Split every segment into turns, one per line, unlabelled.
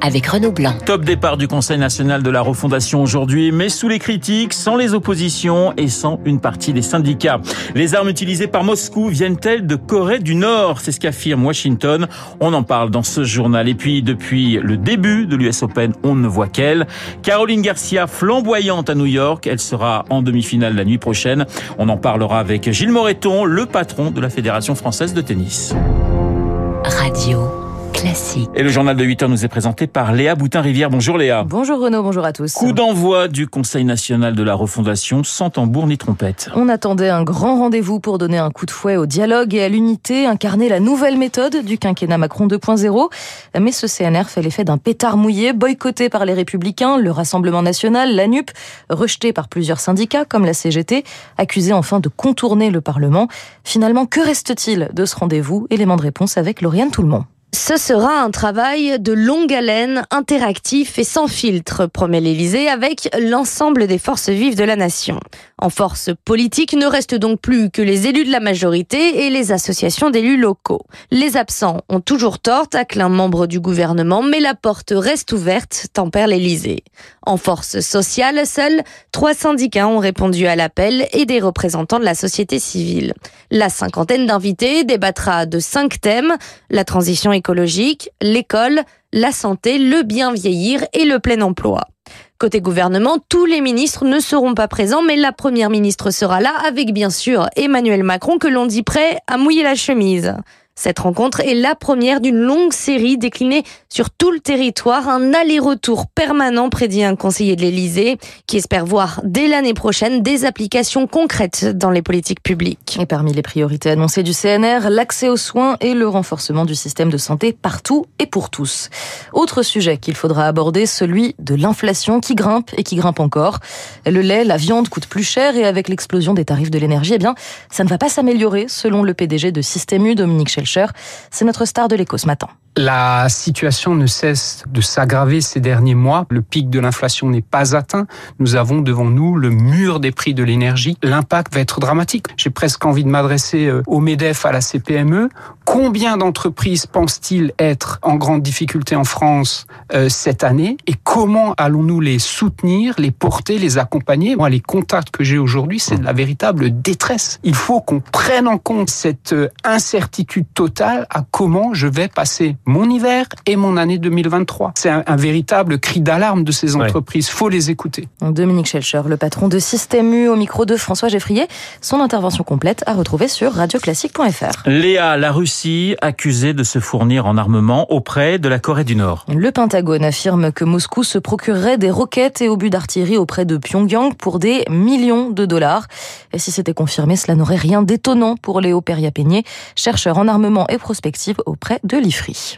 avec Renaud Blanc.
Top départ du Conseil national de la refondation aujourd'hui, mais sous les critiques, sans les oppositions et sans une partie des syndicats. Les armes utilisées par Moscou viennent-elles de Corée du Nord? C'est ce qu'affirme Washington. On en parle dans ce journal. Et puis, depuis le début de l'US Open, on ne voit qu'elle. Caroline Garcia, flamboyante à New York. Elle sera en demi-finale la nuit prochaine. On en parlera avec Gilles Moreton, le patron de la Fédération française de tennis.
Radio. Classique.
Et le journal de 8 heures nous est présenté par Léa Boutin-Rivière. Bonjour Léa.
Bonjour Renaud, bonjour à tous.
Coup d'envoi du Conseil national de la refondation sans tambour ni trompette.
On attendait un grand rendez-vous pour donner un coup de fouet au dialogue et à l'unité, incarner la nouvelle méthode du quinquennat Macron 2.0. Mais ce CNR fait l'effet d'un pétard mouillé, boycotté par les Républicains, le Rassemblement national, la NUP, rejeté par plusieurs syndicats comme la CGT, accusé enfin de contourner le Parlement. Finalement, que reste-t-il de ce rendez-vous? Élément de réponse avec Lauriane Toulmont.
Ce sera un travail de longue haleine, interactif et sans filtre, promet l'Élysée, avec l'ensemble des forces vives de la nation. En force politique ne restent donc plus que les élus de la majorité et les associations d'élus locaux. Les absents ont toujours tort, tacle un membre du gouvernement, mais la porte reste ouverte, tempère l'Élysée. En force sociale, seuls trois syndicats ont répondu à l'appel et des représentants de la société civile. La cinquantaine d'invités débattra de cinq thèmes, la transition écologique, l'école, la santé, le bien vieillir et le plein emploi. Côté gouvernement, tous les ministres ne seront pas présents, mais la première ministre sera là avec bien sûr Emmanuel Macron que l'on dit prêt à mouiller la chemise. Cette rencontre est la première d'une longue série déclinée sur tout le territoire, un aller-retour permanent, prédit un conseiller de l'Élysée, qui espère voir dès l'année prochaine des applications concrètes dans les politiques publiques.
Et parmi les priorités annoncées du CNR, l'accès aux soins et le renforcement du système de santé partout et pour tous. Autre sujet qu'il faudra aborder, celui de l'inflation qui grimpe et qui grimpe encore. Le lait, la viande coûtent plus cher et avec l'explosion des tarifs de l'énergie, eh bien, ça ne va pas s'améliorer selon le PDG de Système U, Dominique Schell c'est notre star de l'écho ce matin.
La situation ne cesse de s'aggraver ces derniers mois. Le pic de l'inflation n'est pas atteint. Nous avons devant nous le mur des prix de l'énergie. L'impact va être dramatique. J'ai presque envie de m'adresser euh, au MEDEF, à la CPME. Combien d'entreprises pensent-ils être en grande difficulté en France euh, cette année? Et comment allons-nous les soutenir, les porter, les accompagner? Moi, les contacts que j'ai aujourd'hui, c'est de la véritable détresse. Il faut qu'on prenne en compte cette euh, incertitude totale à comment je vais passer mon hiver et mon année 2023. C'est un, un véritable cri d'alarme de ces entreprises. Ouais. Faut les écouter.
Dominique Schelcher, le patron de Système U au micro de François Geffrier. Son intervention complète à retrouver sur radioclassique.fr.
Léa, la Russie accusée de se fournir en armement auprès de la Corée du Nord.
Le Pentagone affirme que Moscou se procurerait des roquettes et obus d'artillerie auprès de Pyongyang pour des millions de dollars. Et si c'était confirmé, cela n'aurait rien d'étonnant pour Léo Peria-Peigné, chercheur en armement et prospective auprès de l'IFRI.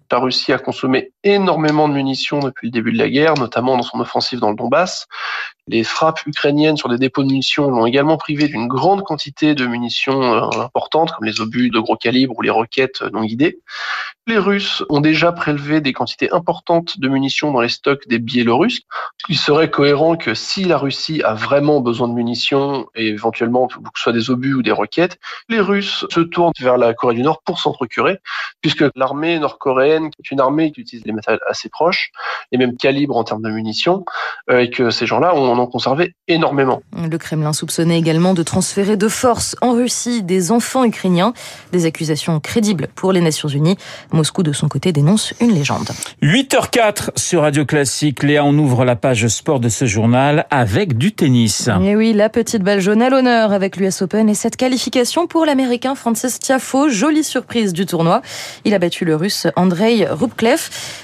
La Russie a consommé énormément de munitions depuis le début de la guerre, notamment dans son offensive dans le Donbass. Les frappes ukrainiennes sur des dépôts de munitions l'ont également privé d'une grande quantité de munitions importantes, comme les obus de gros calibre ou les roquettes non guidées. Les Russes ont déjà prélevé des quantités importantes de munitions dans les stocks des Biélorusses. Il serait cohérent que si la Russie a vraiment besoin de munitions et éventuellement que ce soit des obus ou des roquettes, les Russes se tournent vers la Corée du Nord pour s'en procurer, puisque l'armée nord-coréenne, qui est une armée qui utilise des matériels assez proches, les mêmes calibres en termes de munitions, euh, et que ces gens-là en ont conservé énormément.
Le Kremlin soupçonnait également de transférer de force en Russie des enfants ukrainiens, des accusations crédibles pour les Nations Unies. Moscou, de son côté, dénonce une légende.
8h04 sur Radio Classique. Léa, on ouvre la page sport de ce journal avec du tennis.
Et oui, la petite balle jaune à l'honneur avec l'US Open et cette qualification pour l'Américain Francis Tiafo. Jolie surprise du tournoi. Il a battu le Russe Andrei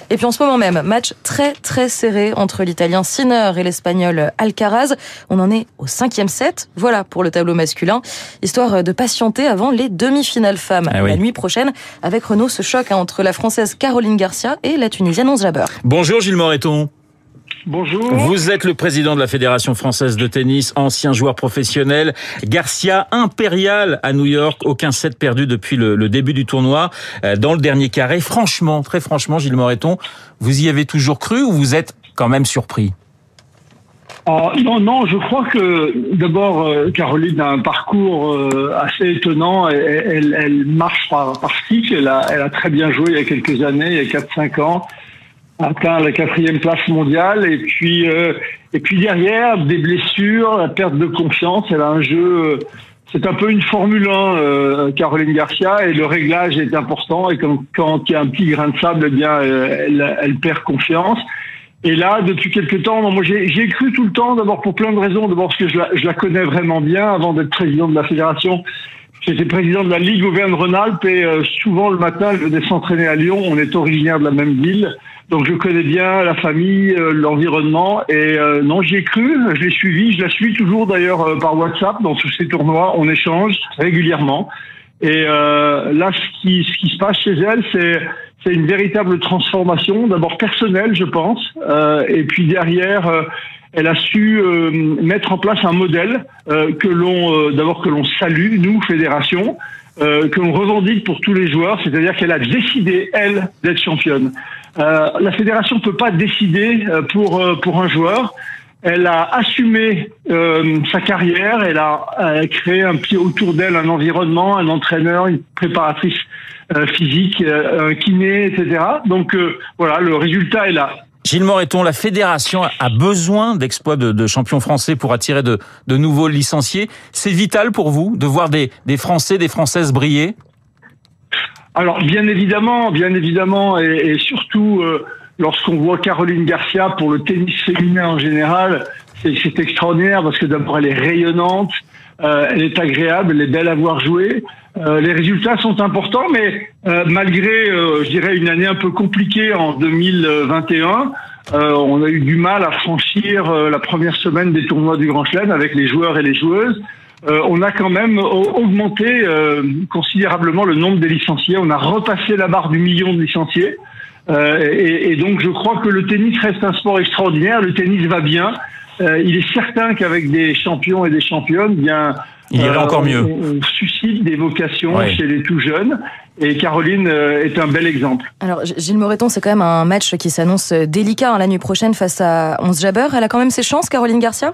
Et puis en ce moment même, match très très serré entre l'Italien Sinner et l'Espagnol Alcaraz. On en est au cinquième set. Voilà pour le tableau masculin. Histoire de patienter avant les demi-finales femmes.
Ah oui.
La nuit prochaine, avec Renault, ce choc hein, entre la Française Caroline Garcia et la Tunisienne Onze Jabeur.
Bonjour Gilles Moreton.
Bonjour.
Vous êtes le président de la Fédération française de tennis, ancien joueur professionnel. Garcia impérial à New York, aucun set perdu depuis le, le début du tournoi. Euh, dans le dernier carré, franchement, très franchement, Gilles Moreton, vous y avez toujours cru ou vous êtes quand même surpris?
Ah, non, non, je crois que d'abord, euh, Caroline a un parcours euh, assez étonnant. Elle, elle, marche par, par cycle. Elle a, elle a très bien joué il y a quelques années, il y a 4-5 ans, atteint la quatrième place mondiale. Et puis, euh, et puis derrière, des blessures, la perte de confiance. Elle a un jeu. C'est un peu une Formule 1, Caroline Garcia, et le réglage est important. Et quand, quand il y a un petit grain de sable, eh bien, elle, elle perd confiance. Et là, depuis quelques temps, moi j'ai cru tout le temps, d'abord pour plein de raisons. D'abord parce que je la, je la, connais vraiment bien avant d'être président de la fédération. J'étais président de la Ligue Auvergne-Rhône-Alpes et euh, souvent le matin, je venais s'entraîner à Lyon. On est originaire de la même ville. Donc je connais bien la famille, euh, l'environnement. Et euh, non, j'y ai cru, je l'ai suivi. Je la suis toujours d'ailleurs par WhatsApp dans tous ces tournois. On échange régulièrement. Et là, ce qui, ce qui se passe chez elle, c'est c'est une véritable transformation, d'abord personnelle, je pense, euh, et puis derrière, euh, elle a su euh, mettre en place un modèle euh, que l'on, d'abord que l'on salue, nous fédération, que l'on revendique pour tous les joueurs, c'est-à-dire qu'elle a décidé elle d'être championne. La fédération peut pas décider pour pour un joueur. Elle a assumé sa carrière, elle a, elle a créé un pied autour d'elle, un environnement, un entraîneur, une préparatrice euh, physique, euh, kiné, etc. Donc euh, voilà, le résultat est là.
Gilles Moreton, la fédération a besoin d'exploits de, de, champions français pour attirer de, de nouveaux licenciés. C'est vital pour vous de voir des, des, Français, des Françaises briller?
Alors bien évidemment, bien évidemment, et, et surtout lorsqu'on voit Caroline Garcia pour le tennis féminin en général, c'est extraordinaire parce que d'abord elle est rayonnante, euh, elle est agréable, elle est belle à voir jouer. Euh, les résultats sont importants, mais euh, malgré, euh, je dirais, une année un peu compliquée en 2021, on a eu du mal à franchir la première semaine des tournois du Grand Chelem avec les joueurs et les joueuses. On a quand même augmenté considérablement le nombre des licenciés. On a repassé la barre du million de licenciés. Et, et, donc je crois que le tennis reste un sport extraordinaire. Le tennis va bien. il est certain qu'avec des champions et des championnes, bien
il irait encore mieux.
On, suscite des vocations chez les tout jeunes. Et Caroline euh, est un bel exemple.
Alors, Gilles Moreton, c'est quand même un match qui s'annonce délicat hein, la nuit prochaine face à 11 Jabber. Elle a quand même ses chances, Caroline Garcia?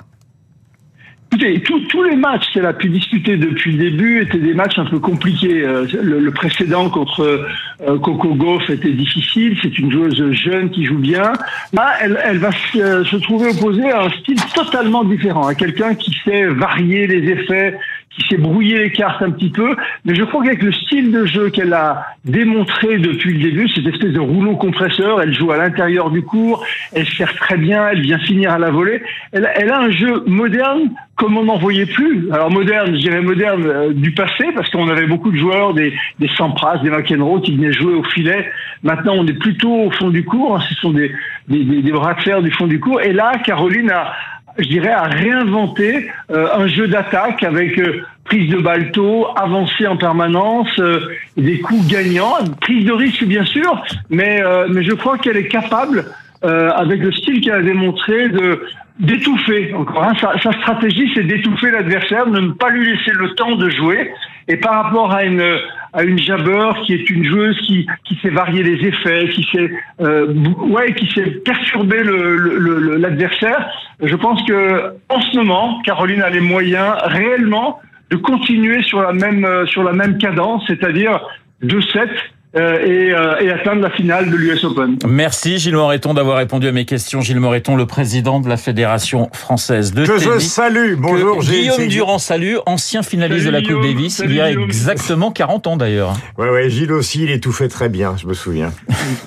Écoutez, tous les matchs qu'elle a pu disputer depuis le début étaient des matchs un peu compliqués. Euh, le, précédent contre euh, Coco Gauff était difficile. C'est une joueuse jeune qui joue bien. Là, elle, elle va se trouver opposée à un style totalement différent, à quelqu'un qui sait varier les effets, qui s'est brouillé les cartes un petit peu, mais je crois qu'avec le style de jeu qu'elle a démontré depuis le début, cette espèce de rouleau compresseur, elle joue à l'intérieur du cours, elle sert très bien, elle vient finir à la volée, elle, elle a un jeu moderne comme on n'en voyait plus. Alors moderne, je dirais moderne euh, du passé, parce qu'on avait beaucoup de joueurs, des, des Sampras, des McEnroe qui venaient jouer au filet. Maintenant, on est plutôt au fond du cours, hein, ce sont des, des, des, bras de fer du fond du cours. Et là, Caroline a, je dirais, à réinventer euh, un jeu d'attaque avec euh, prise de balle tôt, avancée en permanence, euh, des coups gagnants, prise de risque bien sûr, mais, mais je crois qu'elle est capable, avec le style qu'elle a démontré, de d'étouffer. Encore hein, sa, sa, stratégie, c'est d'étouffer l'adversaire, de ne pas lui laisser le temps de jouer. Et par rapport à une à une Jabber qui est une joueuse qui qui sait varier les effets, qui sait euh, ouais, qui sait perturber le l'adversaire. Je pense que en ce moment, Caroline a les moyens réellement de continuer sur la même sur la même cadence, c'est-à-dire 2-7 euh, et, euh, et, atteindre la finale de l'US Open.
Merci Gilles Moreton d'avoir répondu à mes questions. Gilles Moreton, le président de la Fédération française de
que
tennis.
Je salue, bonjour
Gilles. Guillaume Durand salue, ancien finaliste
salut,
de la Coupe Davis,
salut,
il y a
Guillaume.
exactement 40 ans d'ailleurs.
Ouais, ouais, Gilles aussi, il étouffait très bien, je me souviens.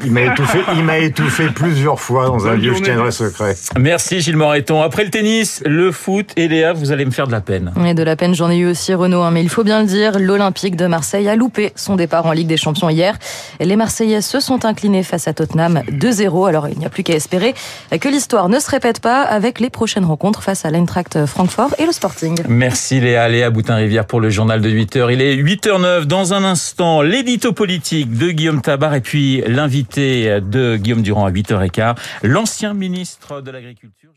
Il m'a étouffé, il m'a étouffé plusieurs fois dans un lieu, je
journée.
tiendrai secret.
Merci Gilles Moreton. Après le tennis, le foot et Léa, vous allez me faire de la peine.
Et de la peine, j'en ai eu aussi, Renaud. hein, mais il faut bien le dire, l'Olympique de Marseille a loupé son départ en Ligue des Champions Les Marseillais se sont inclinés face à Tottenham 2-0. Alors, il n'y a plus qu'à espérer que l'histoire ne se répète pas avec les prochaines rencontres face à l'Eintracht Francfort et le Sporting.
Merci Léa, Léa Boutin-Rivière pour le journal de 8h. Il est 8h09. Dans un instant, l'édito politique de Guillaume Tabar et puis l'invité de Guillaume Durand à 8h15, l'ancien ministre de l'Agriculture.